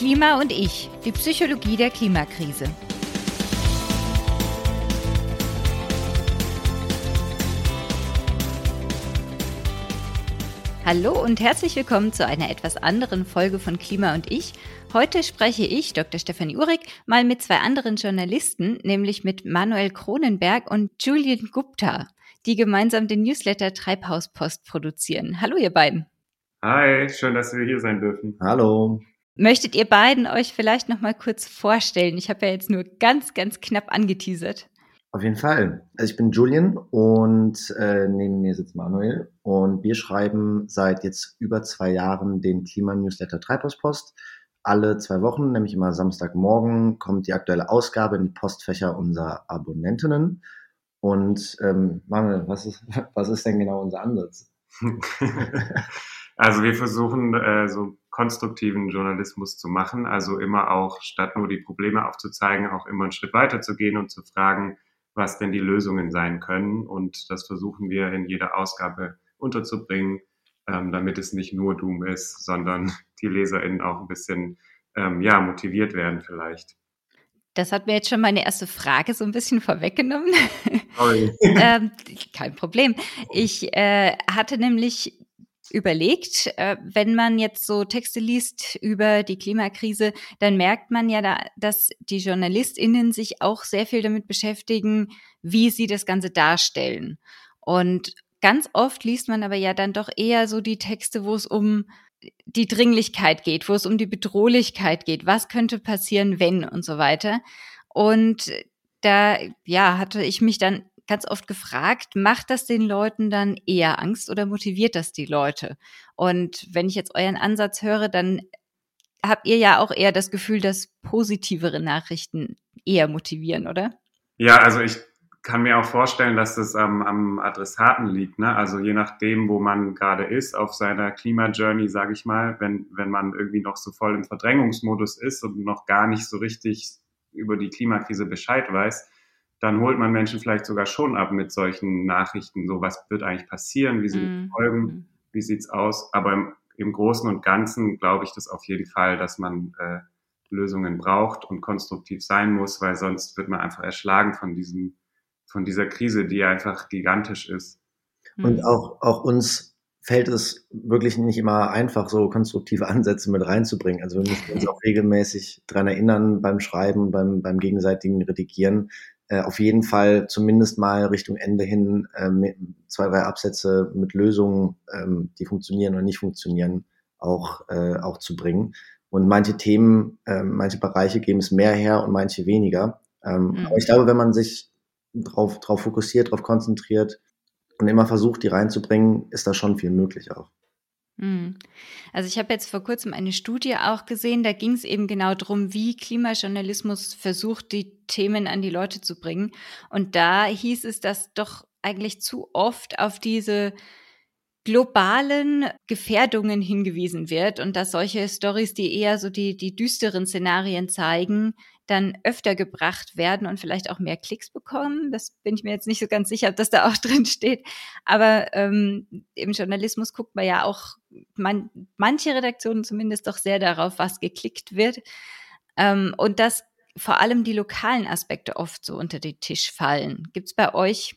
Klima und ich, die Psychologie der Klimakrise. Hallo und herzlich willkommen zu einer etwas anderen Folge von Klima und ich. Heute spreche ich, Dr. Stefanie Uhrig, mal mit zwei anderen Journalisten, nämlich mit Manuel Kronenberg und Julian Gupta, die gemeinsam den Newsletter Treibhauspost produzieren. Hallo ihr beiden. Hi, schön, dass wir hier sein dürfen. Hallo. Möchtet ihr beiden euch vielleicht noch mal kurz vorstellen? Ich habe ja jetzt nur ganz, ganz knapp angeteasert. Auf jeden Fall. Also ich bin Julian und äh, neben mir sitzt Manuel und wir schreiben seit jetzt über zwei Jahren den Klimanewsletter Treibhauspost. Alle zwei Wochen, nämlich immer Samstagmorgen, kommt die aktuelle Ausgabe in die Postfächer unserer Abonnentinnen. Und ähm, Manuel, was ist, was ist denn genau unser Ansatz? Also wir versuchen äh, so konstruktiven Journalismus zu machen, also immer auch statt nur die Probleme aufzuzeigen, auch immer einen Schritt weiter zu gehen und zu fragen, was denn die Lösungen sein können. Und das versuchen wir in jeder Ausgabe unterzubringen, ähm, damit es nicht nur Doom ist, sondern die LeserInnen auch ein bisschen ähm, ja, motiviert werden vielleicht. Das hat mir jetzt schon meine erste Frage so ein bisschen vorweggenommen. Sorry. ähm, kein Problem. Ich äh, hatte nämlich überlegt, äh, wenn man jetzt so Texte liest über die Klimakrise, dann merkt man ja, da, dass die JournalistInnen sich auch sehr viel damit beschäftigen, wie sie das Ganze darstellen. Und ganz oft liest man aber ja dann doch eher so die Texte, wo es um die Dringlichkeit geht, wo es um die Bedrohlichkeit geht, was könnte passieren, wenn und so weiter. Und da, ja, hatte ich mich dann ganz oft gefragt, macht das den Leuten dann eher Angst oder motiviert das die Leute? Und wenn ich jetzt euren Ansatz höre, dann habt ihr ja auch eher das Gefühl, dass positivere Nachrichten eher motivieren, oder? Ja, also ich kann mir auch vorstellen, dass das am, am Adressaten liegt. Ne? Also je nachdem, wo man gerade ist auf seiner Klimajourney, sage ich mal, wenn, wenn man irgendwie noch so voll im Verdrängungsmodus ist und noch gar nicht so richtig über die Klimakrise Bescheid weiß, dann holt man Menschen vielleicht sogar schon ab mit solchen Nachrichten, so was wird eigentlich passieren, wie sind die mhm. Folgen, mhm. wie sieht's aus. Aber im, im Großen und Ganzen glaube ich das auf jeden Fall, dass man äh, Lösungen braucht und konstruktiv sein muss, weil sonst wird man einfach erschlagen von diesem, von dieser Krise, die einfach gigantisch ist. Und mhm. auch, auch uns fällt es wirklich nicht immer einfach, so konstruktive Ansätze mit reinzubringen. Also wir müssen uns auch regelmäßig dran erinnern beim Schreiben, beim, beim gegenseitigen Redigieren, äh, auf jeden Fall zumindest mal Richtung Ende hin äh, zwei, drei Absätze mit Lösungen, ähm, die funktionieren oder nicht funktionieren, auch, äh, auch zu bringen. Und manche Themen, äh, manche Bereiche geben es mehr her und manche weniger. Ähm, mhm. Aber ich glaube, wenn man sich drauf, drauf fokussiert, drauf konzentriert und immer versucht, die reinzubringen, ist da schon viel möglich auch. Hm. Also ich habe jetzt vor kurzem eine Studie auch gesehen, da ging es eben genau darum, wie Klimajournalismus versucht, die Themen an die Leute zu bringen. Und da hieß es, dass doch eigentlich zu oft auf diese globalen Gefährdungen hingewiesen wird und dass solche Stories, die eher so die, die düsteren Szenarien zeigen, dann öfter gebracht werden und vielleicht auch mehr Klicks bekommen. Das bin ich mir jetzt nicht so ganz sicher, ob das da auch drin steht. Aber ähm, im Journalismus guckt man ja auch man, manche Redaktionen zumindest doch sehr darauf, was geklickt wird. Ähm, und dass vor allem die lokalen Aspekte oft so unter den Tisch fallen. Gibt es bei euch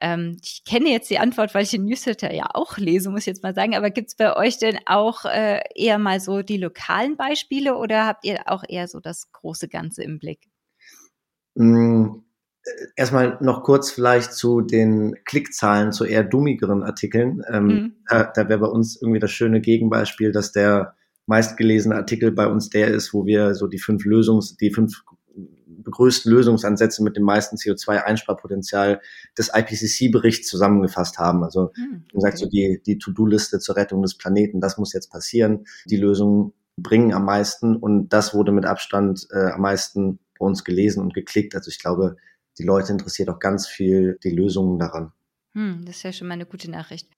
ähm, ich kenne jetzt die Antwort, weil ich den Newsletter ja auch lese, muss ich jetzt mal sagen. Aber gibt es bei euch denn auch äh, eher mal so die lokalen Beispiele oder habt ihr auch eher so das große Ganze im Blick? Mm, erstmal noch kurz vielleicht zu den Klickzahlen zu eher dummigeren Artikeln. Ähm, mhm. Da, da wäre bei uns irgendwie das schöne Gegenbeispiel, dass der meistgelesene Artikel bei uns der ist, wo wir so die fünf Lösungs, die fünf größten Lösungsansätze mit dem meisten CO2-Einsparpotenzial des IPCC-Berichts zusammengefasst haben. Also, hm, okay. gesagt, so die, die To-Do-Liste zur Rettung des Planeten, das muss jetzt passieren. Die Lösungen bringen am meisten und das wurde mit Abstand äh, am meisten bei uns gelesen und geklickt. Also ich glaube, die Leute interessiert auch ganz viel die Lösungen daran. Hm, das ist ja schon mal eine gute Nachricht.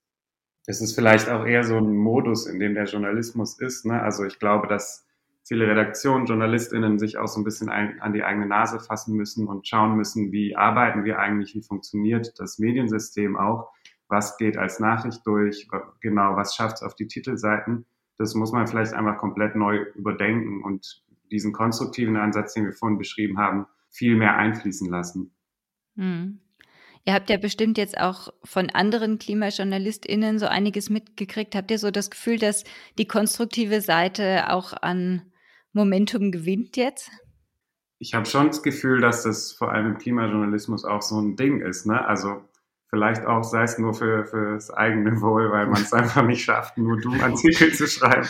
Es ist vielleicht auch eher so ein Modus, in dem der Journalismus ist. Ne? Also ich glaube, dass viele Redaktionen, JournalistInnen sich auch so ein bisschen ein, an die eigene Nase fassen müssen und schauen müssen, wie arbeiten wir eigentlich, wie funktioniert das Mediensystem auch, was geht als Nachricht durch, genau, was schafft es auf die Titelseiten. das muss man vielleicht einfach komplett neu überdenken und diesen konstruktiven Ansatz, den wir vorhin beschrieben haben, viel mehr einfließen lassen. Hm. Ihr habt ja bestimmt jetzt auch von anderen KlimajournalistInnen so einiges mitgekriegt. Habt ihr so das Gefühl, dass die konstruktive Seite auch an Momentum gewinnt jetzt? Ich habe schon das Gefühl, dass das vor allem im Klimajournalismus auch so ein Ding ist. Ne? Also vielleicht auch sei es nur für, für das eigene Wohl, weil man es einfach nicht schafft, nur Doom-Artikel zu schreiben.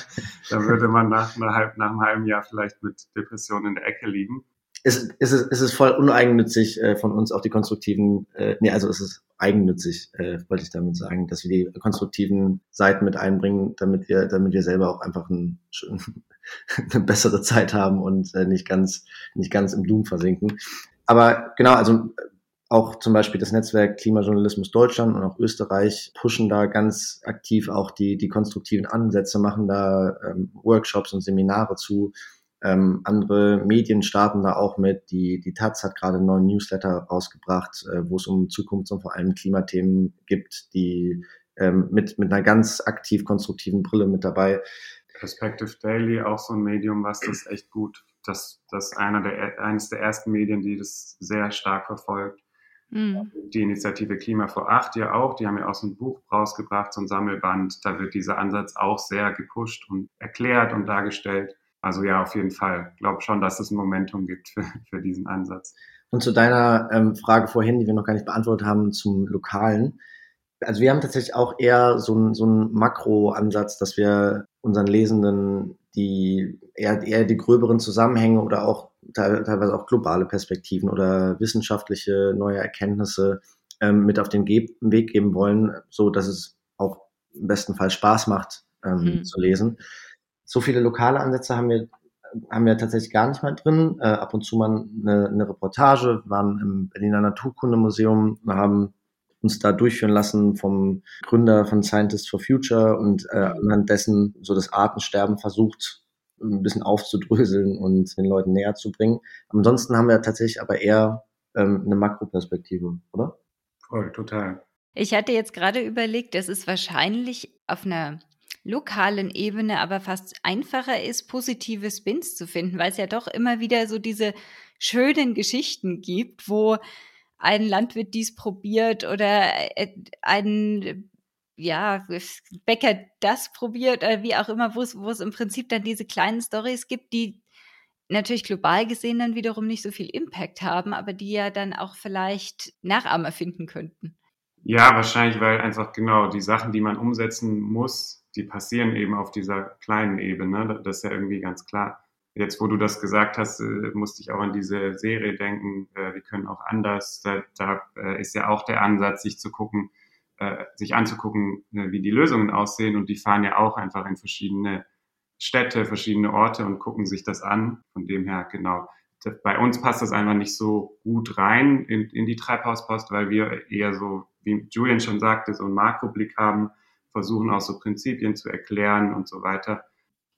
Dann würde man nach, nach, nach einem halben Jahr vielleicht mit Depressionen in der Ecke liegen es, es, ist, es ist voll uneigennützig äh, von uns auch die konstruktiven, äh, nee, also es ist eigennützig, äh, wollte ich damit sagen, dass wir die konstruktiven Seiten mit einbringen, damit wir, damit wir selber auch einfach ein, eine bessere Zeit haben und äh, nicht ganz, nicht ganz im Doom versinken. Aber genau, also auch zum Beispiel das Netzwerk Klimajournalismus Deutschland und auch Österreich pushen da ganz aktiv auch die, die konstruktiven Ansätze, machen da ähm, Workshops und Seminare zu ähm, andere Medien starten da auch mit. Die, die Taz hat gerade einen neuen Newsletter rausgebracht, äh, wo es um Zukunfts- und vor allem Klimathemen gibt, die ähm, mit, mit einer ganz aktiv konstruktiven Brille mit dabei. Perspective Daily, auch so ein Medium, was das echt gut, das, das einer der, eines der ersten Medien, die das sehr stark verfolgt. Mhm. Die Initiative Klima vor acht ja auch, die haben ja auch so ein Buch rausgebracht, so ein Sammelband. Da wird dieser Ansatz auch sehr gepusht und erklärt und dargestellt. Also ja, auf jeden Fall. Ich glaube schon, dass es ein Momentum gibt für, für diesen Ansatz. Und zu deiner ähm, Frage vorhin, die wir noch gar nicht beantwortet haben, zum Lokalen. Also wir haben tatsächlich auch eher so einen so einen Makro-Ansatz, dass wir unseren Lesenden die eher, eher die gröberen Zusammenhänge oder auch teilweise auch globale Perspektiven oder wissenschaftliche neue Erkenntnisse ähm, mit auf den Ge Weg geben wollen, so dass es auch im besten Fall Spaß macht ähm, mhm. zu lesen so viele lokale Ansätze haben wir haben wir tatsächlich gar nicht mal drin. Äh, ab und zu mal eine, eine Reportage, waren im Berliner Naturkundemuseum, haben uns da durchführen lassen vom Gründer von Scientists for Future und äh, anhand dessen so das Artensterben versucht, ein bisschen aufzudröseln und den Leuten näher zu bringen. Ansonsten haben wir tatsächlich aber eher ähm, eine Makroperspektive, oder? Voll, total. Ich hatte jetzt gerade überlegt, es ist wahrscheinlich auf einer lokalen Ebene aber fast einfacher ist, positive Spins zu finden, weil es ja doch immer wieder so diese schönen Geschichten gibt, wo ein Landwirt dies probiert oder äh, ein ja, Bäcker das probiert oder wie auch immer, wo es, im Prinzip dann diese kleinen Stories gibt, die natürlich global gesehen dann wiederum nicht so viel Impact haben, aber die ja dann auch vielleicht Nachahmer finden könnten. Ja, wahrscheinlich, weil einfach genau die Sachen, die man umsetzen muss, die passieren eben auf dieser kleinen Ebene. Das ist ja irgendwie ganz klar. Jetzt, wo du das gesagt hast, äh, musste ich auch an diese Serie denken. Äh, wir können auch anders. Da, da äh, ist ja auch der Ansatz, sich zu gucken, sich anzugucken, wie die Lösungen aussehen. Und die fahren ja auch einfach in verschiedene Städte, verschiedene Orte und gucken sich das an. Von dem her, genau. Bei uns passt das einfach nicht so gut rein in, in die Treibhauspost, weil wir eher so, wie Julian schon sagte, so einen Makroblick haben versuchen auch so Prinzipien zu erklären und so weiter.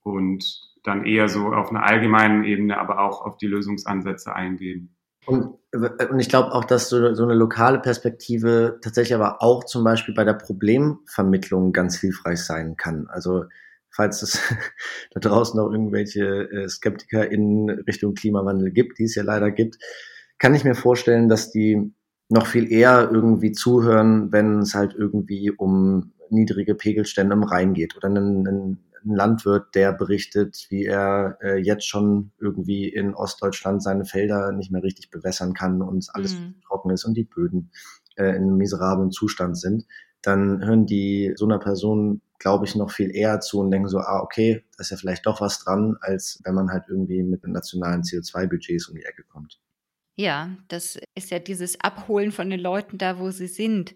Und dann eher so auf einer allgemeinen Ebene, aber auch auf die Lösungsansätze eingehen. Und, und ich glaube auch, dass so, so eine lokale Perspektive tatsächlich aber auch zum Beispiel bei der Problemvermittlung ganz hilfreich sein kann. Also falls es da draußen noch irgendwelche äh, Skeptiker in Richtung Klimawandel gibt, die es ja leider gibt, kann ich mir vorstellen, dass die noch viel eher irgendwie zuhören, wenn es halt irgendwie um niedrige Pegelstände im Rhein geht oder ein, ein, ein Landwirt, der berichtet, wie er äh, jetzt schon irgendwie in Ostdeutschland seine Felder nicht mehr richtig bewässern kann und alles mhm. trocken ist und die Böden äh, in einem miserablen Zustand sind, dann hören die so einer Person, glaube ich, noch viel eher zu und denken so, ah, okay, da ist ja vielleicht doch was dran, als wenn man halt irgendwie mit nationalen CO2-Budgets um die Ecke kommt. Ja, das ist ja dieses Abholen von den Leuten da, wo sie sind.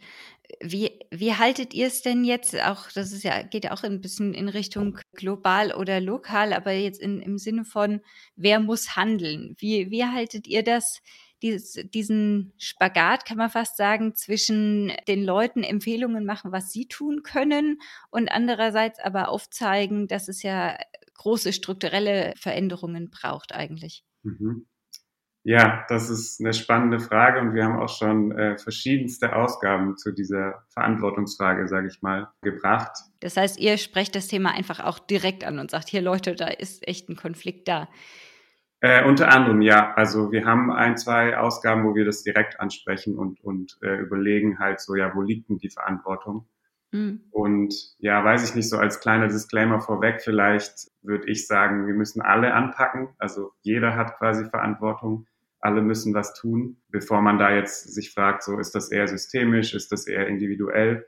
Wie, wie haltet ihr es denn jetzt auch, das ist ja, geht ja auch ein bisschen in Richtung global oder lokal, aber jetzt in, im Sinne von, wer muss handeln? Wie, wie haltet ihr das, dieses, diesen Spagat, kann man fast sagen, zwischen den Leuten Empfehlungen machen, was sie tun können und andererseits aber aufzeigen, dass es ja große strukturelle Veränderungen braucht eigentlich? Mhm. Ja, das ist eine spannende Frage und wir haben auch schon äh, verschiedenste Ausgaben zu dieser Verantwortungsfrage, sage ich mal, gebracht. Das heißt, ihr sprecht das Thema einfach auch direkt an und sagt, hier Leute, da ist echt ein Konflikt da. Äh, unter anderem, ja. Also wir haben ein, zwei Ausgaben, wo wir das direkt ansprechen und, und äh, überlegen halt so, ja, wo liegt denn die Verantwortung? Mhm. Und ja, weiß ich nicht, so als kleiner Disclaimer vorweg, vielleicht würde ich sagen, wir müssen alle anpacken. Also jeder hat quasi Verantwortung. Alle müssen was tun, bevor man da jetzt sich fragt, so ist das eher systemisch, ist das eher individuell?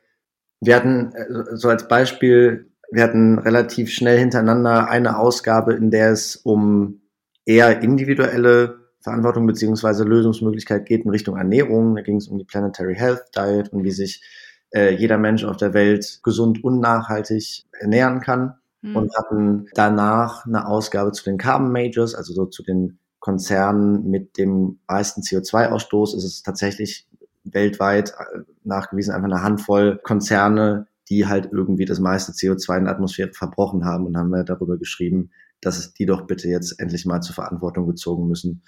Wir hatten äh, so als Beispiel, wir hatten relativ schnell hintereinander eine Ausgabe, in der es um eher individuelle Verantwortung beziehungsweise Lösungsmöglichkeit geht in Richtung Ernährung. Da ging es um die Planetary Health Diet und wie sich äh, jeder Mensch auf der Welt gesund und nachhaltig ernähren kann. Mhm. Und hatten danach eine Ausgabe zu den Carbon Majors, also so zu den Konzernen mit dem meisten CO2-Ausstoß. Ist es tatsächlich weltweit äh, nachgewiesen einfach eine Handvoll Konzerne, die halt irgendwie das meiste CO2 in der Atmosphäre verbrochen haben und haben wir darüber geschrieben, dass die doch bitte jetzt endlich mal zur Verantwortung gezogen müssen.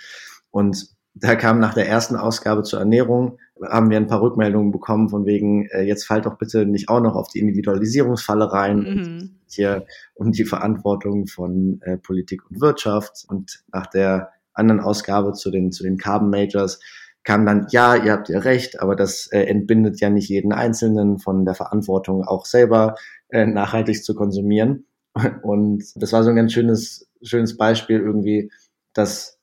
Und da kam nach der ersten Ausgabe zur Ernährung, haben wir ein paar Rückmeldungen bekommen von wegen, äh, jetzt fallt doch bitte nicht auch noch auf die Individualisierungsfalle rein. Mhm. Hier um die Verantwortung von äh, Politik und Wirtschaft. Und nach der anderen Ausgabe zu den, zu den Carbon Majors kam dann, ja, ihr habt ja recht, aber das äh, entbindet ja nicht jeden Einzelnen von der Verantwortung, auch selber äh, nachhaltig zu konsumieren. Und das war so ein ganz schönes, schönes Beispiel irgendwie, dass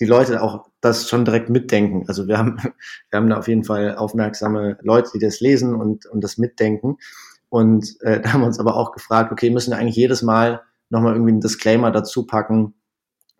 die Leute auch das schon direkt mitdenken. Also wir haben, wir haben da auf jeden Fall aufmerksame Leute, die das lesen und, und das mitdenken. Und äh, da haben wir uns aber auch gefragt, okay, müssen wir eigentlich jedes Mal nochmal irgendwie einen Disclaimer dazu packen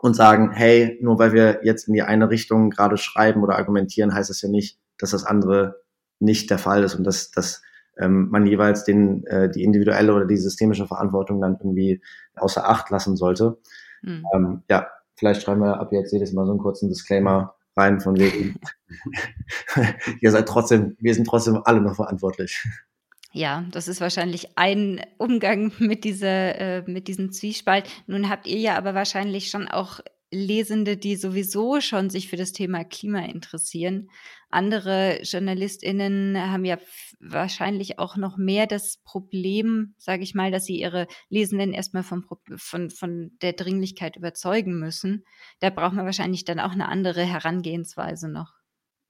und sagen, hey, nur weil wir jetzt in die eine Richtung gerade schreiben oder argumentieren, heißt das ja nicht, dass das andere nicht der Fall ist und dass, dass ähm, man jeweils den, äh, die individuelle oder die systemische Verantwortung dann irgendwie außer Acht lassen sollte. Mhm. Ähm, ja, vielleicht schreiben wir ab jetzt jedes Mal so einen kurzen Disclaimer rein von wegen, ihr seid trotzdem, wir sind trotzdem alle noch verantwortlich. Ja, das ist wahrscheinlich ein Umgang mit dieser, äh, mit diesem Zwiespalt. Nun habt ihr ja aber wahrscheinlich schon auch Lesende, die sowieso schon sich für das Thema Klima interessieren. Andere JournalistInnen haben ja wahrscheinlich auch noch mehr das Problem, sage ich mal, dass sie ihre Lesenden erstmal vom, von, von der Dringlichkeit überzeugen müssen. Da braucht man wahrscheinlich dann auch eine andere Herangehensweise noch.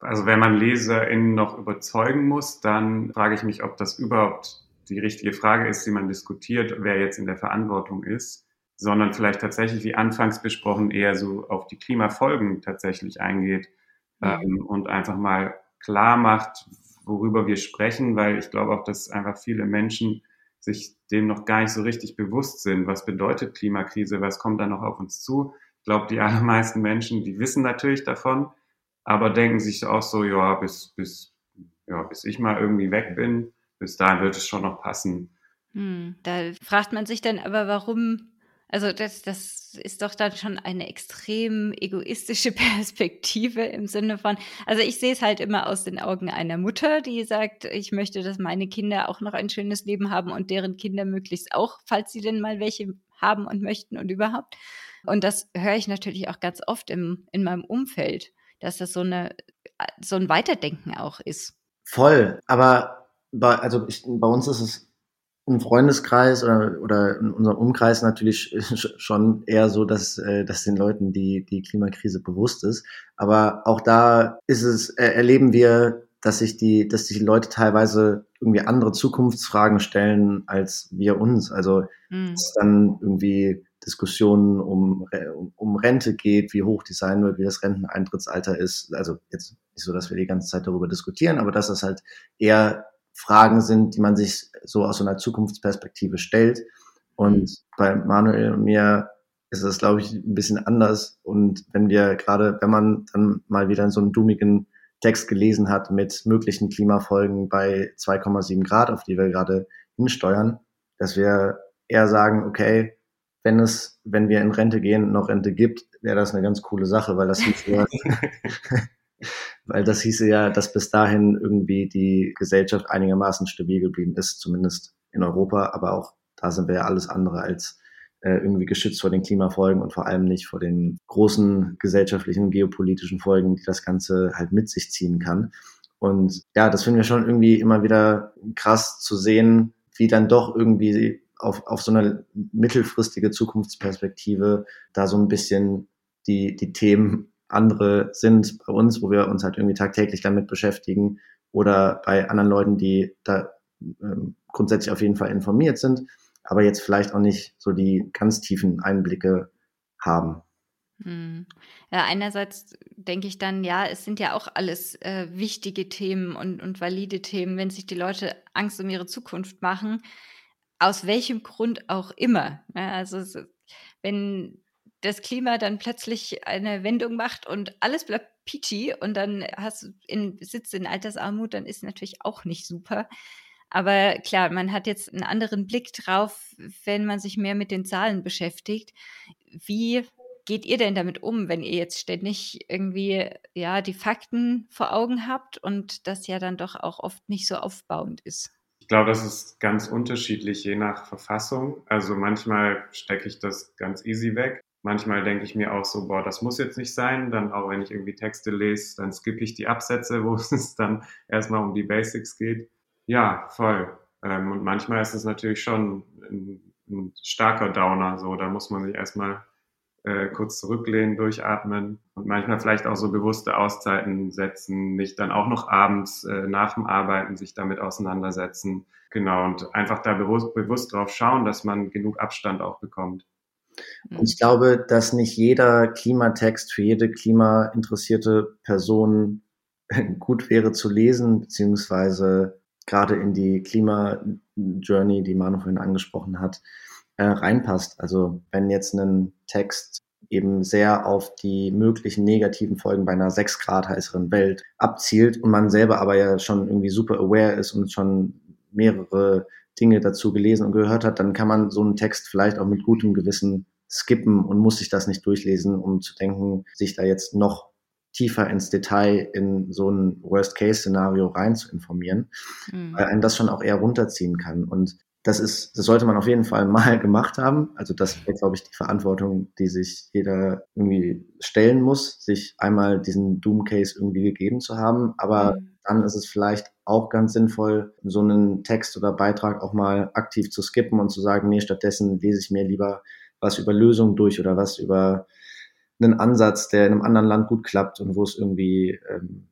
Also wenn man LeserInnen noch überzeugen muss, dann frage ich mich, ob das überhaupt die richtige Frage ist, die man diskutiert, wer jetzt in der Verantwortung ist sondern vielleicht tatsächlich, wie anfangs besprochen, eher so auf die Klimafolgen tatsächlich eingeht ähm, und einfach mal klar macht, worüber wir sprechen, weil ich glaube auch, dass einfach viele Menschen sich dem noch gar nicht so richtig bewusst sind. Was bedeutet Klimakrise? Was kommt da noch auf uns zu? Ich glaube, die allermeisten Menschen, die wissen natürlich davon, aber denken sich auch so, ja, bis, bis, ja, bis ich mal irgendwie weg bin, bis dahin wird es schon noch passen. Hm, da fragt man sich dann aber, warum also das, das ist doch dann schon eine extrem egoistische Perspektive im Sinne von, also ich sehe es halt immer aus den Augen einer Mutter, die sagt, ich möchte, dass meine Kinder auch noch ein schönes Leben haben und deren Kinder möglichst auch, falls sie denn mal welche haben und möchten und überhaupt. Und das höre ich natürlich auch ganz oft im, in meinem Umfeld, dass das so eine so ein Weiterdenken auch ist. Voll, aber bei, also ich, bei uns ist es im Freundeskreis oder, oder in unserem Umkreis natürlich schon eher so, dass, äh, dass den Leuten die, die Klimakrise bewusst ist. Aber auch da ist es, äh, erleben wir, dass sich die, dass sich die Leute teilweise irgendwie andere Zukunftsfragen stellen als wir uns. Also mhm. es dann irgendwie Diskussionen um, um Rente geht, wie hoch die sein wird, wie das Renteneintrittsalter ist. Also jetzt nicht so, dass wir die ganze Zeit darüber diskutieren, aber dass es halt eher Fragen sind, die man sich so aus so einer Zukunftsperspektive stellt. Und bei Manuel und mir ist das, glaube ich, ein bisschen anders. Und wenn wir gerade, wenn man dann mal wieder so einen dummigen Text gelesen hat mit möglichen Klimafolgen bei 2,7 Grad, auf die wir gerade hinsteuern, dass wir eher sagen, okay, wenn es, wenn wir in Rente gehen, noch Rente gibt, wäre das eine ganz coole Sache, weil das hieß ja, weil das hieße ja, dass bis dahin irgendwie die Gesellschaft einigermaßen stabil geblieben ist, zumindest in Europa, aber auch da sind wir ja alles andere als äh, irgendwie geschützt vor den Klimafolgen und vor allem nicht vor den großen gesellschaftlichen, geopolitischen Folgen, die das Ganze halt mit sich ziehen kann. Und ja, das finden wir schon irgendwie immer wieder krass zu sehen, wie dann doch irgendwie auf, auf so eine mittelfristige Zukunftsperspektive da so ein bisschen die, die Themen andere sind bei uns, wo wir uns halt irgendwie tagtäglich damit beschäftigen oder bei anderen Leuten, die da ähm, grundsätzlich auf jeden Fall informiert sind, aber jetzt vielleicht auch nicht so die ganz tiefen Einblicke haben. Hm. Ja, einerseits denke ich dann, ja, es sind ja auch alles äh, wichtige Themen und, und valide Themen, wenn sich die Leute Angst um ihre Zukunft machen, aus welchem Grund auch immer. Ne? also wenn das Klima dann plötzlich eine Wendung macht und alles bleibt peachy und dann hast du in, sitzt in Altersarmut, dann ist natürlich auch nicht super. Aber klar, man hat jetzt einen anderen Blick drauf, wenn man sich mehr mit den Zahlen beschäftigt. Wie geht ihr denn damit um, wenn ihr jetzt ständig irgendwie ja die Fakten vor Augen habt und das ja dann doch auch oft nicht so aufbauend ist? Glaube, das ist ganz unterschiedlich je nach Verfassung. Also manchmal stecke ich das ganz easy weg manchmal denke ich mir auch so, boah, das muss jetzt nicht sein. Dann auch wenn ich irgendwie Texte lese, dann skippe ich die Absätze, wo es dann erstmal um die Basics geht. Ja, voll. Ähm, und manchmal ist es natürlich schon ein, starker Downer, so, da muss man sich erstmal äh, kurz zurücklehnen, durchatmen und manchmal vielleicht auch so bewusste Auszeiten setzen, nicht dann auch noch abends äh, nach dem Arbeiten sich damit auseinandersetzen. Genau, und einfach da bewusst, bewusst drauf schauen, dass man genug Abstand auch bekommt. Und ich glaube, dass nicht jeder Klimatext für jede klimainteressierte Person gut wäre zu lesen, beziehungsweise gerade in die Klima-Journey, die Manu vorhin angesprochen hat, äh, reinpasst. Also wenn jetzt ein Text eben sehr auf die möglichen negativen Folgen bei einer sechs Grad heißeren Welt abzielt und man selber aber ja schon irgendwie super aware ist und schon mehrere Dinge dazu gelesen und gehört hat, dann kann man so einen Text vielleicht auch mit gutem Gewissen skippen und muss sich das nicht durchlesen, um zu denken, sich da jetzt noch tiefer ins Detail in so ein Worst-Case-Szenario rein zu informieren, mhm. weil einen das schon auch eher runterziehen kann. Und das ist, das sollte man auf jeden Fall mal gemacht haben. Also das wäre, glaube ich, die Verantwortung, die sich jeder irgendwie stellen muss, sich einmal diesen Doom-Case irgendwie gegeben zu haben. Aber mhm. dann ist es vielleicht auch ganz sinnvoll, so einen Text oder Beitrag auch mal aktiv zu skippen und zu sagen, nee, stattdessen lese ich mir lieber was über Lösungen durch oder was über einen Ansatz, der in einem anderen Land gut klappt und wo es irgendwie, ähm,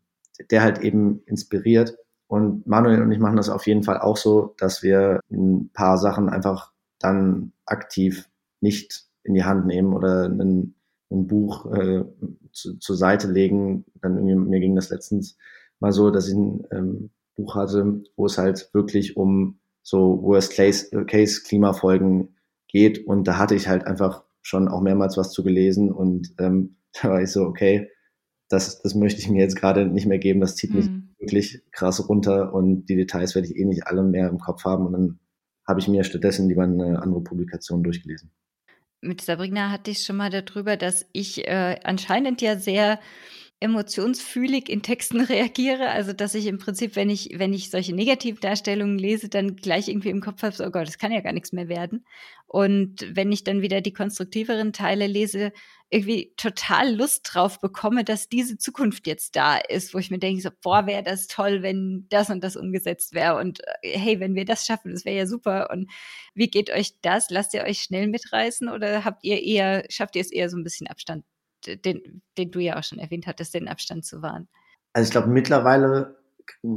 der halt eben inspiriert. Und Manuel und ich machen das auf jeden Fall auch so, dass wir ein paar Sachen einfach dann aktiv nicht in die Hand nehmen oder ein, ein Buch äh, zu, zur Seite legen. Dann irgendwie, mir ging das letztens mal so, dass ich ein ähm, Buch hatte, wo es halt wirklich um so Worst-Case-Klimafolgen geht. Und da hatte ich halt einfach schon auch mehrmals was zu gelesen und ähm, da war ich so, okay, das, das möchte ich mir jetzt gerade nicht mehr geben, das zieht mich mhm. Wirklich krass runter und die Details werde ich eh nicht alle mehr im Kopf haben und dann habe ich mir stattdessen lieber eine andere Publikation durchgelesen. Mit Sabrina hatte ich schon mal darüber, dass ich äh, anscheinend ja sehr emotionsfühlig in Texten reagiere. Also, dass ich im Prinzip, wenn ich, wenn ich solche Negativdarstellungen lese, dann gleich irgendwie im Kopf habe, so, oh Gott, das kann ja gar nichts mehr werden. Und wenn ich dann wieder die konstruktiveren Teile lese, irgendwie total Lust drauf bekomme, dass diese Zukunft jetzt da ist, wo ich mir denke, so, boah, wäre das toll, wenn das und das umgesetzt wäre. Und äh, hey, wenn wir das schaffen, das wäre ja super. Und wie geht euch das? Lasst ihr euch schnell mitreißen oder habt ihr eher, schafft ihr es eher so ein bisschen Abstand den, den du ja auch schon erwähnt hattest, den Abstand zu wahren? Also ich glaube, mittlerweile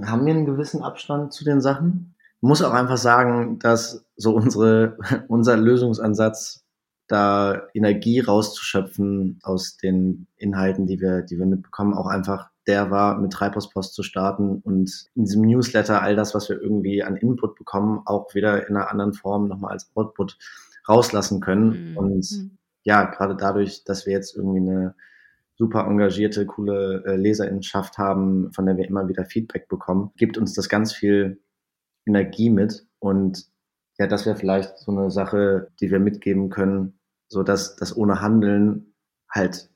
haben wir einen gewissen Abstand zu den Sachen. Ich muss auch einfach sagen, dass so unsere, unser Lösungsansatz, da Energie rauszuschöpfen aus den Inhalten, die wir, die wir mitbekommen, auch einfach der war, mit Treibhauspost zu starten und in diesem Newsletter all das, was wir irgendwie an Input bekommen, auch wieder in einer anderen Form nochmal als Output rauslassen können. Mhm. Und mhm ja, gerade dadurch, dass wir jetzt irgendwie eine super engagierte, coole äh, haben, von der wir immer wieder Feedback bekommen, gibt uns das ganz viel Energie mit. Und ja, das wäre vielleicht so eine Sache, die wir mitgeben können, so dass das ohne Handeln halt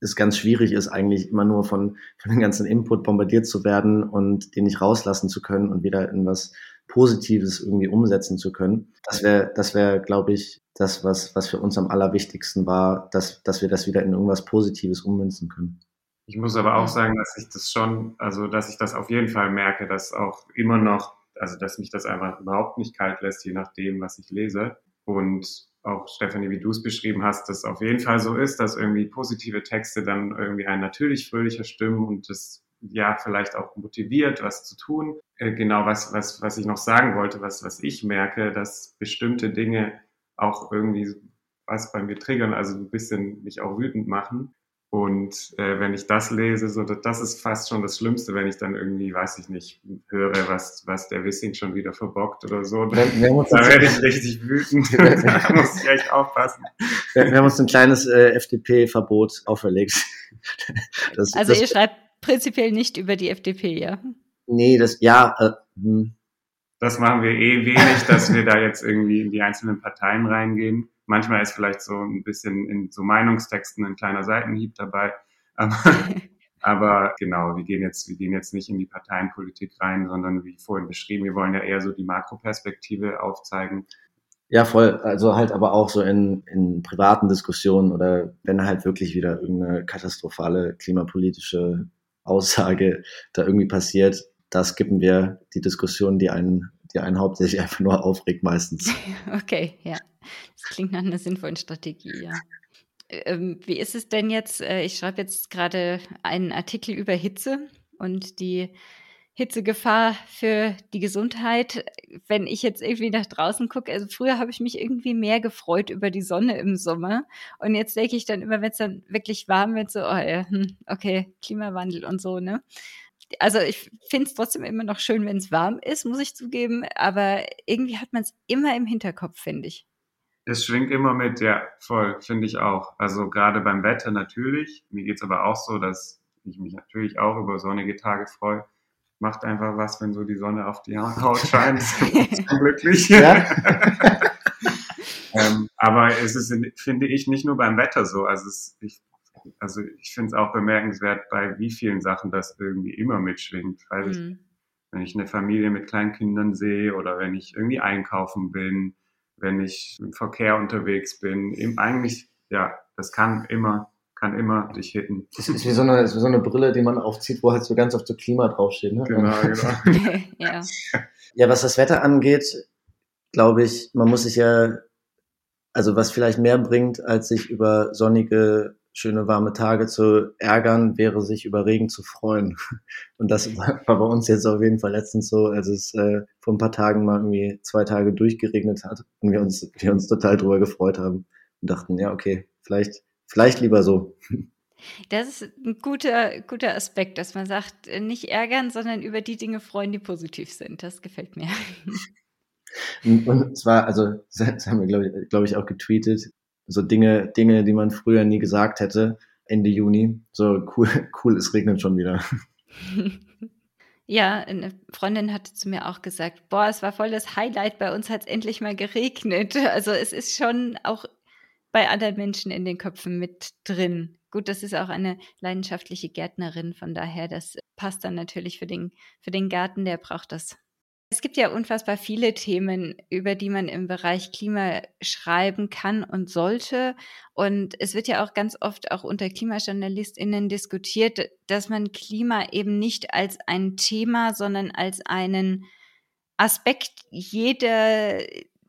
es ganz schwierig ist, eigentlich immer nur von, von dem ganzen Input bombardiert zu werden und den nicht rauslassen zu können und wieder in was Positives irgendwie umsetzen zu können. Das wäre, das wäre, glaube ich, das, was, was für uns am allerwichtigsten war, dass, dass wir das wieder in irgendwas Positives ummünzen können. Ich muss aber auch sagen, dass ich das schon, also dass ich das auf jeden Fall merke, dass auch immer noch, also dass mich das einfach überhaupt nicht kalt lässt, je nachdem, was ich lese. Und auch Stefanie, wie du es beschrieben hast, dass auf jeden Fall so ist, dass irgendwie positive Texte dann irgendwie einen natürlich fröhlicher stimmen und das ja vielleicht auch motiviert, was zu tun. Äh, genau, was, was, was ich noch sagen wollte, was, was ich merke, dass bestimmte Dinge auch irgendwie was bei mir triggern, also ein bisschen mich auch wütend machen. Und äh, wenn ich das lese, so das ist fast schon das Schlimmste, wenn ich dann irgendwie, weiß ich nicht, höre, was, was der Wissing schon wieder verbockt oder so. Da, da werde ich richtig wütend. da muss ich echt aufpassen. Wir, wir haben uns ein kleines äh, FDP-Verbot auferlegt. Das, also das, ihr schreibt prinzipiell nicht über die FDP, ja? Nee, das, ja. Äh, hm. Das machen wir eh wenig, dass wir da jetzt irgendwie in die einzelnen Parteien reingehen. Manchmal ist vielleicht so ein bisschen in so Meinungstexten ein kleiner Seitenhieb dabei. Aber, aber genau, wir gehen jetzt, wir gehen jetzt nicht in die Parteienpolitik rein, sondern wie vorhin beschrieben, wir wollen ja eher so die Makroperspektive aufzeigen. Ja, voll. Also halt aber auch so in, in privaten Diskussionen oder wenn halt wirklich wieder irgendeine katastrophale klimapolitische Aussage da irgendwie passiert, da skippen wir die Diskussion, die einen, die einen hauptsächlich einfach nur aufregt meistens. Okay, ja. Das klingt nach einer sinnvollen Strategie, ja. Ähm, wie ist es denn jetzt? Äh, ich schreibe jetzt gerade einen Artikel über Hitze und die Hitzegefahr für die Gesundheit. Wenn ich jetzt irgendwie nach draußen gucke, also früher habe ich mich irgendwie mehr gefreut über die Sonne im Sommer. Und jetzt denke ich dann immer, wenn es dann wirklich warm wird, so, oh ja, hm, okay, Klimawandel und so, ne? Also ich finde es trotzdem immer noch schön, wenn es warm ist, muss ich zugeben. Aber irgendwie hat man es immer im Hinterkopf, finde ich. Es schwingt immer mit, ja, voll, finde ich auch. Also gerade beim Wetter natürlich. Mir geht's aber auch so, dass ich mich natürlich auch über sonnige Tage freue. Macht einfach was, wenn so die Sonne auf die Haut scheint. glücklich. Ja? ähm, aber es ist, finde ich, nicht nur beim Wetter so. Also, es, ich, also ich finde es auch bemerkenswert, bei wie vielen Sachen das irgendwie immer mitschwingt. Weil mhm. ich, wenn ich eine Familie mit kleinen Kindern sehe oder wenn ich irgendwie einkaufen bin, wenn ich im Verkehr unterwegs bin. Eben eigentlich, ja, das kann immer, kann immer dich hitten. Das ist wie so eine, ist wie so eine Brille, die man aufzieht, wo halt so ganz oft so Klima draufsteht. Ne? Genau, genau. ja. ja, was das Wetter angeht, glaube ich, man muss sich ja, also was vielleicht mehr bringt, als sich über sonnige schöne warme Tage zu ärgern, wäre sich über Regen zu freuen. Und das war bei uns jetzt auf jeden Fall letztens so, als es äh, vor ein paar Tagen mal irgendwie zwei Tage durchgeregnet hat und wir uns, wir uns total drüber gefreut haben und dachten, ja, okay, vielleicht, vielleicht lieber so. Das ist ein guter, guter Aspekt, dass man sagt, nicht ärgern, sondern über die Dinge freuen, die positiv sind. Das gefällt mir. Und, und zwar, also, das haben wir, glaube ich, glaub ich, auch getweetet, so Dinge, Dinge, die man früher nie gesagt hätte, Ende Juni. So cool, cool, es regnet schon wieder. Ja, eine Freundin hatte zu mir auch gesagt, boah, es war voll das Highlight, bei uns hat es endlich mal geregnet. Also es ist schon auch bei anderen Menschen in den Köpfen mit drin. Gut, das ist auch eine leidenschaftliche Gärtnerin, von daher, das passt dann natürlich für den, für den Garten, der braucht das. Es gibt ja unfassbar viele Themen, über die man im Bereich Klima schreiben kann und sollte. Und es wird ja auch ganz oft auch unter KlimajournalistInnen diskutiert, dass man Klima eben nicht als ein Thema, sondern als einen Aspekt jeder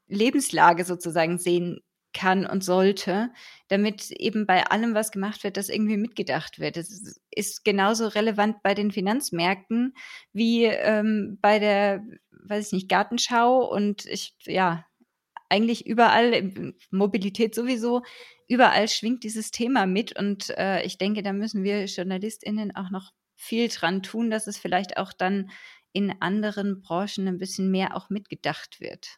Lebenslage sozusagen sehen kann und sollte, damit eben bei allem, was gemacht wird, das irgendwie mitgedacht wird. Es ist genauso relevant bei den Finanzmärkten wie ähm, bei der, weiß ich nicht, Gartenschau und ich, ja, eigentlich überall, Mobilität sowieso, überall schwingt dieses Thema mit und äh, ich denke, da müssen wir JournalistInnen auch noch viel dran tun, dass es vielleicht auch dann in anderen Branchen ein bisschen mehr auch mitgedacht wird.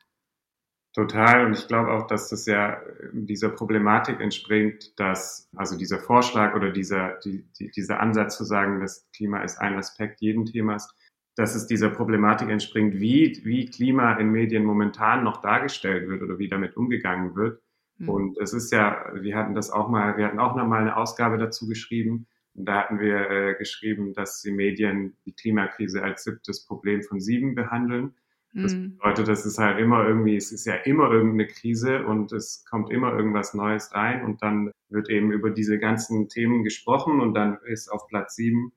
Total. Und ich glaube auch, dass das ja dieser Problematik entspringt, dass also dieser Vorschlag oder dieser, die, die, dieser Ansatz zu sagen, das Klima ist ein Aspekt jeden Themas, dass es dieser Problematik entspringt, wie, wie Klima in Medien momentan noch dargestellt wird oder wie damit umgegangen wird. Mhm. Und es ist ja, wir hatten das auch mal, wir hatten auch noch mal eine Ausgabe dazu geschrieben. Und da hatten wir äh, geschrieben, dass die Medien die Klimakrise als siebtes Problem von sieben behandeln. Das mhm. bedeutet, es ist halt immer irgendwie, es ist ja immer irgendeine Krise und es kommt immer irgendwas Neues rein und dann wird eben über diese ganzen Themen gesprochen und dann ist auf Platz sieben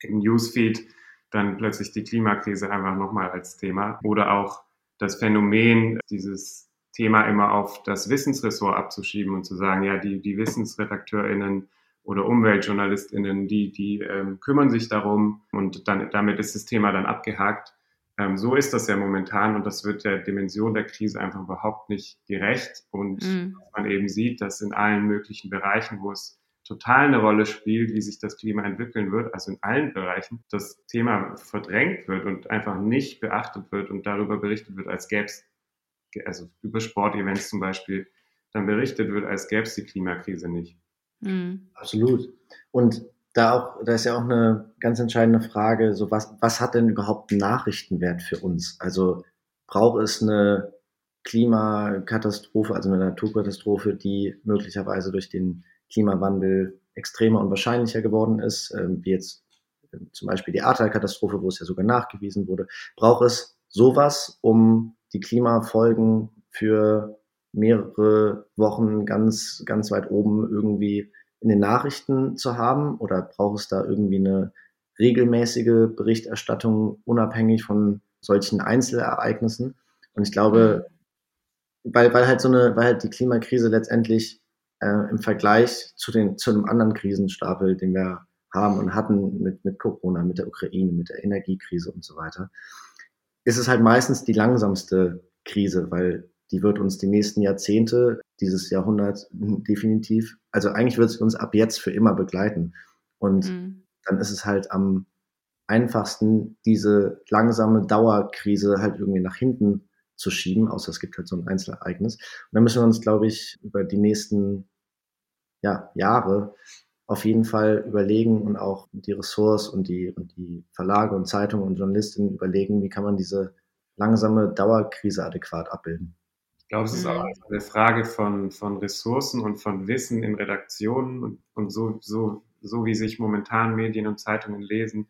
im Newsfeed dann plötzlich die Klimakrise einfach nochmal als Thema oder auch das Phänomen, dieses Thema immer auf das Wissensressort abzuschieben und zu sagen, ja, die, die WissensredakteurInnen oder UmweltjournalistInnen, die, die ähm, kümmern sich darum und dann, damit ist das Thema dann abgehakt. Ähm, so ist das ja momentan und das wird der Dimension der Krise einfach überhaupt nicht gerecht. Und mhm. man eben sieht, dass in allen möglichen Bereichen, wo es total eine Rolle spielt, wie sich das Klima entwickeln wird, also in allen Bereichen, das Thema verdrängt wird und einfach nicht beachtet wird und darüber berichtet wird, als gäbe es, also über Sportevents zum Beispiel, dann berichtet wird, als gäbe es die Klimakrise nicht. Mhm. Absolut. Und da auch, da ist ja auch eine ganz entscheidende Frage, so was, was hat denn überhaupt Nachrichtenwert für uns? Also braucht es eine Klimakatastrophe, also eine Naturkatastrophe, die möglicherweise durch den Klimawandel extremer und wahrscheinlicher geworden ist, äh, wie jetzt äh, zum Beispiel die Ahrtal-Katastrophe, wo es ja sogar nachgewiesen wurde. Braucht es sowas, um die Klimafolgen für mehrere Wochen ganz, ganz weit oben irgendwie in den Nachrichten zu haben? Oder braucht es da irgendwie eine regelmäßige Berichterstattung unabhängig von solchen Einzelereignissen? Und ich glaube, weil, weil halt so eine, weil halt die Klimakrise letztendlich äh, im Vergleich zu den, zu einem anderen Krisenstapel, den wir haben und hatten mit, mit Corona, mit der Ukraine, mit der Energiekrise und so weiter, ist es halt meistens die langsamste Krise, weil die wird uns die nächsten Jahrzehnte, dieses Jahrhundert definitiv, also eigentlich wird es uns ab jetzt für immer begleiten. Und mhm. dann ist es halt am einfachsten, diese langsame Dauerkrise halt irgendwie nach hinten zu schieben, außer es gibt halt so ein Einzelereignis. Und dann müssen wir uns, glaube ich, über die nächsten ja, Jahre auf jeden Fall überlegen und auch die Ressorts und die, und die Verlage und Zeitungen und Journalistinnen überlegen, wie kann man diese langsame Dauerkrise adäquat abbilden glaube, es ist auch mhm. eine Frage von, von Ressourcen und von Wissen in Redaktionen und, und so, so, so wie sich momentan Medien und Zeitungen lesen,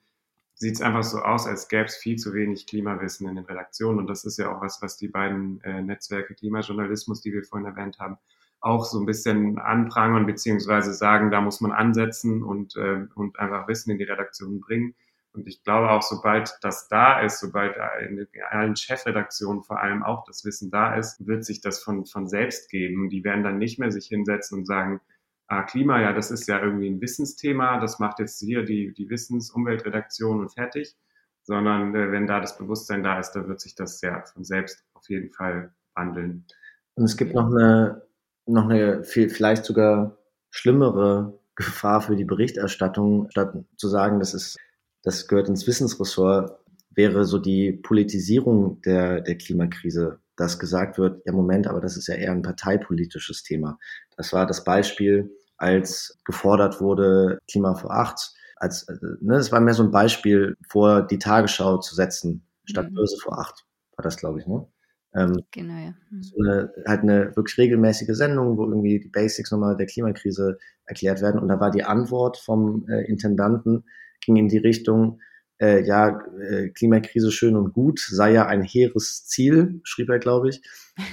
sieht es einfach so aus, als gäbe es viel zu wenig Klimawissen in den Redaktionen. Und das ist ja auch was, was die beiden äh, Netzwerke Klimajournalismus, die wir vorhin erwähnt haben, auch so ein bisschen anprangern, beziehungsweise sagen, da muss man ansetzen und, äh, und einfach Wissen in die Redaktionen bringen. Und ich glaube auch, sobald das da ist, sobald in allen Chefredaktionen vor allem auch das Wissen da ist, wird sich das von, von selbst geben. Die werden dann nicht mehr sich hinsetzen und sagen, ah, Klima, ja, das ist ja irgendwie ein Wissensthema, das macht jetzt hier die, die Wissens-Umweltredaktion und fertig, sondern äh, wenn da das Bewusstsein da ist, dann wird sich das ja von selbst auf jeden Fall wandeln. Und es gibt noch eine, noch eine viel, vielleicht sogar schlimmere Gefahr für die Berichterstattung, statt zu sagen, das ist das gehört ins Wissensressort, wäre so die Politisierung der, der Klimakrise, dass gesagt wird, ja Moment, aber das ist ja eher ein parteipolitisches Thema. Das war das Beispiel, als gefordert wurde, Klima vor acht, als, äh, ne, das war mehr so ein Beispiel, vor die Tagesschau zu setzen, statt mhm. Börse vor acht, war das, glaube ich, ne? Ähm, genau, ja. Mhm. So eine, halt eine wirklich regelmäßige Sendung, wo irgendwie die Basics nochmal der Klimakrise erklärt werden. Und da war die Antwort vom äh, Intendanten, ging in die Richtung, äh, ja, äh, Klimakrise schön und gut, sei ja ein hehres Ziel, schrieb er, glaube ich.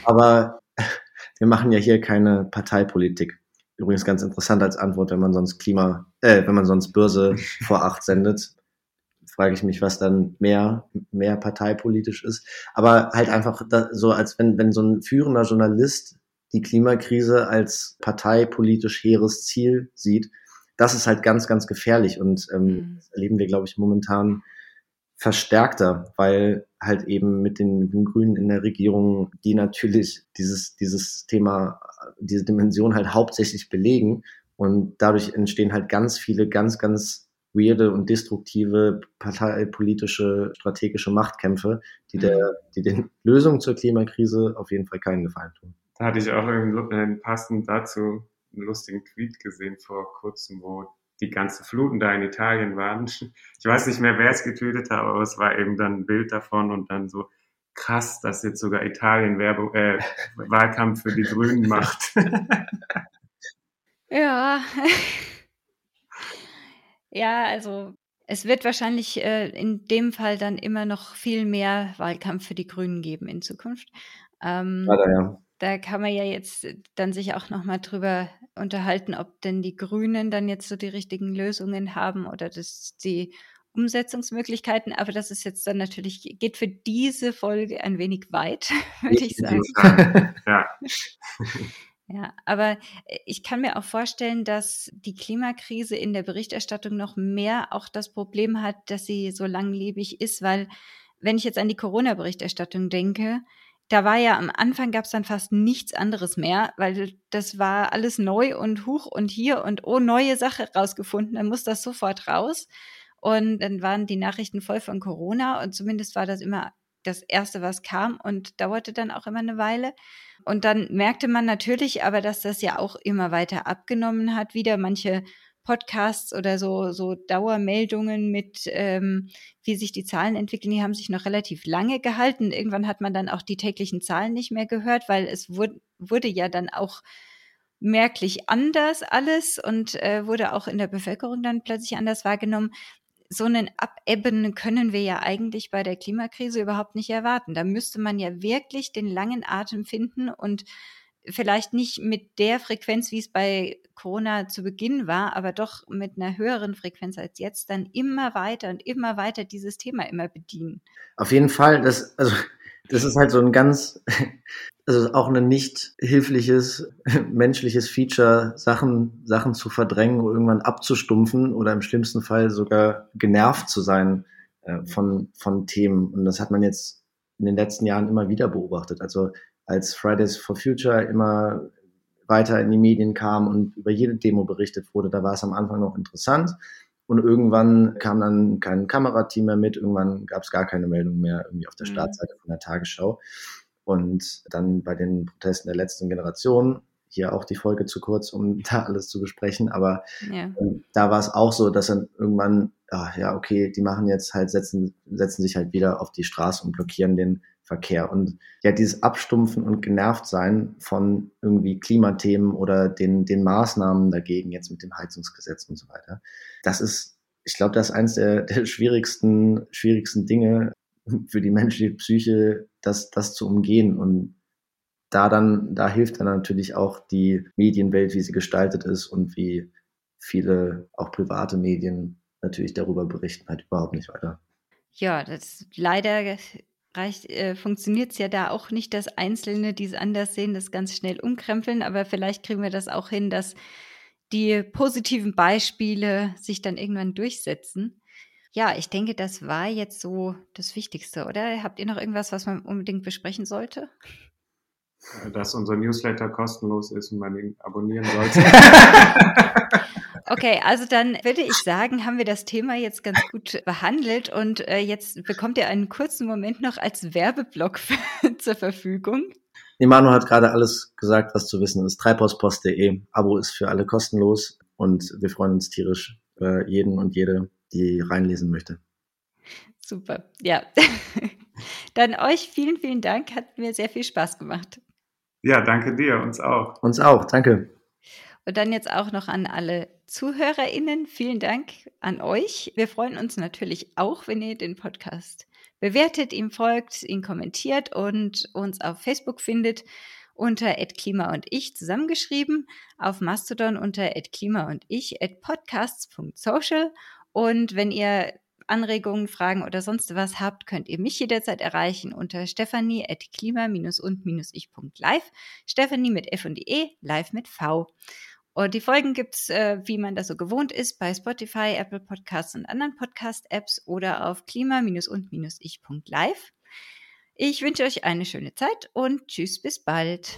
Aber wir machen ja hier keine Parteipolitik. Übrigens ganz interessant als Antwort, wenn man sonst Klima, äh, wenn man sonst Börse vor acht sendet, frage ich mich, was dann mehr, mehr parteipolitisch ist. Aber halt einfach da, so, als wenn, wenn so ein führender Journalist die Klimakrise als parteipolitisch hehres Ziel sieht, das ist halt ganz, ganz gefährlich und ähm, mhm. das erleben wir, glaube ich, momentan verstärkter, weil halt eben mit den, mit den Grünen in der Regierung, die natürlich dieses, dieses Thema, diese Dimension halt hauptsächlich belegen und dadurch entstehen halt ganz viele ganz, ganz weirde und destruktive parteipolitische, strategische Machtkämpfe, die mhm. der, die den Lösungen zur Klimakrise auf jeden Fall keinen Gefallen tun. Da hatte ich auch einen passend dazu einen lustigen Tweet gesehen vor kurzem, wo die ganzen Fluten da in Italien waren. Ich weiß nicht mehr, wer es getweetet hat, aber es war eben dann ein Bild davon und dann so krass, dass jetzt sogar Italien Werbe, äh, Wahlkampf für die Grünen macht. ja. ja, also Es wird wahrscheinlich äh, in dem Fall dann immer noch viel mehr Wahlkampf für die Grünen geben in Zukunft. Ähm, Leider, ja. Da kann man ja jetzt dann sich auch noch mal drüber unterhalten, ob denn die Grünen dann jetzt so die richtigen Lösungen haben oder das die Umsetzungsmöglichkeiten. Aber das ist jetzt dann natürlich, geht für diese Folge ein wenig weit, würde ich sagen. Ja. Ja, aber äh, ich kann mir auch vorstellen, dass die Klimakrise in der Berichterstattung noch mehr auch das Problem hat, dass sie so langlebig ist, weil wenn ich jetzt an die Corona-Berichterstattung denke, da war ja am Anfang gab es dann fast nichts anderes mehr, weil das war alles neu und hoch und hier und oh, neue Sache rausgefunden, dann muss das sofort raus. Und dann waren die Nachrichten voll von Corona und zumindest war das immer das Erste, was kam und dauerte dann auch immer eine Weile. Und dann merkte man natürlich aber, dass das ja auch immer weiter abgenommen hat. Wieder manche Podcasts oder so, so Dauermeldungen mit, ähm, wie sich die Zahlen entwickeln, die haben sich noch relativ lange gehalten. Irgendwann hat man dann auch die täglichen Zahlen nicht mehr gehört, weil es wurde, wurde ja dann auch merklich anders alles und äh, wurde auch in der Bevölkerung dann plötzlich anders wahrgenommen. So einen Abebben können wir ja eigentlich bei der Klimakrise überhaupt nicht erwarten. Da müsste man ja wirklich den langen Atem finden und vielleicht nicht mit der Frequenz, wie es bei Corona zu Beginn war, aber doch mit einer höheren Frequenz als jetzt, dann immer weiter und immer weiter dieses Thema immer bedienen. Auf jeden Fall, das, also, das ist halt so ein ganz, also auch ein nicht hilfliches menschliches Feature, Sachen, Sachen zu verdrängen oder irgendwann abzustumpfen oder im schlimmsten Fall sogar genervt zu sein äh, von, von Themen. Und das hat man jetzt in den letzten Jahren immer wieder beobachtet. Also als Fridays for Future immer weiter in die Medien kam und über jede Demo berichtet wurde, da war es am Anfang noch interessant. Und irgendwann kam dann kein Kamerateam mehr mit, irgendwann gab es gar keine Meldung mehr irgendwie auf der mhm. Startseite von der Tagesschau. Und dann bei den Protesten der letzten Generation, hier auch die Folge zu kurz, um da alles zu besprechen, aber ja. ähm, da war es auch so, dass dann irgendwann, ach, ja, okay, die machen jetzt halt, setzen, setzen sich halt wieder auf die Straße und blockieren den Verkehr. Und ja, dieses Abstumpfen und genervt sein von irgendwie Klimathemen oder den, den Maßnahmen dagegen, jetzt mit dem Heizungsgesetz und so weiter, das ist, ich glaube, das ist eines der, der schwierigsten, schwierigsten Dinge für die menschliche Psyche, das, das zu umgehen. Und da dann, da hilft dann natürlich auch die Medienwelt, wie sie gestaltet ist und wie viele auch private Medien natürlich darüber berichten, halt überhaupt nicht weiter. Ja, das leider äh, funktioniert es ja da auch nicht, dass Einzelne, die es anders sehen, das ganz schnell umkrempeln. Aber vielleicht kriegen wir das auch hin, dass die positiven Beispiele sich dann irgendwann durchsetzen. Ja, ich denke, das war jetzt so das Wichtigste, oder? Habt ihr noch irgendwas, was man unbedingt besprechen sollte? Dass unser Newsletter kostenlos ist und man ihn abonnieren sollte. Okay, also dann würde ich sagen, haben wir das Thema jetzt ganz gut behandelt und äh, jetzt bekommt ihr einen kurzen Moment noch als Werbeblock zur Verfügung. Nemano hat gerade alles gesagt, was zu wissen ist. Treibhauspost.de. Abo ist für alle kostenlos und wir freuen uns tierisch über jeden und jede, die reinlesen möchte. Super, ja. Dann euch vielen, vielen Dank. Hat mir sehr viel Spaß gemacht. Ja, danke dir, uns auch. Uns auch, danke. Und dann jetzt auch noch an alle ZuhörerInnen, vielen Dank an euch. Wir freuen uns natürlich auch, wenn ihr den Podcast bewertet, ihm folgt, ihn kommentiert und uns auf Facebook findet unter @klima und ich zusammengeschrieben, auf Mastodon unter @klima und ich @podcasts.social und wenn ihr Anregungen, Fragen oder sonst was habt, könnt ihr mich jederzeit erreichen unter stephanie.klima-und-ich.live. Stephanie mit F und E, live mit V. Und die Folgen gibt es, äh, wie man das so gewohnt ist, bei Spotify, Apple Podcasts und anderen Podcast-Apps oder auf klima-und-ich.live. Ich wünsche euch eine schöne Zeit und tschüss bis bald.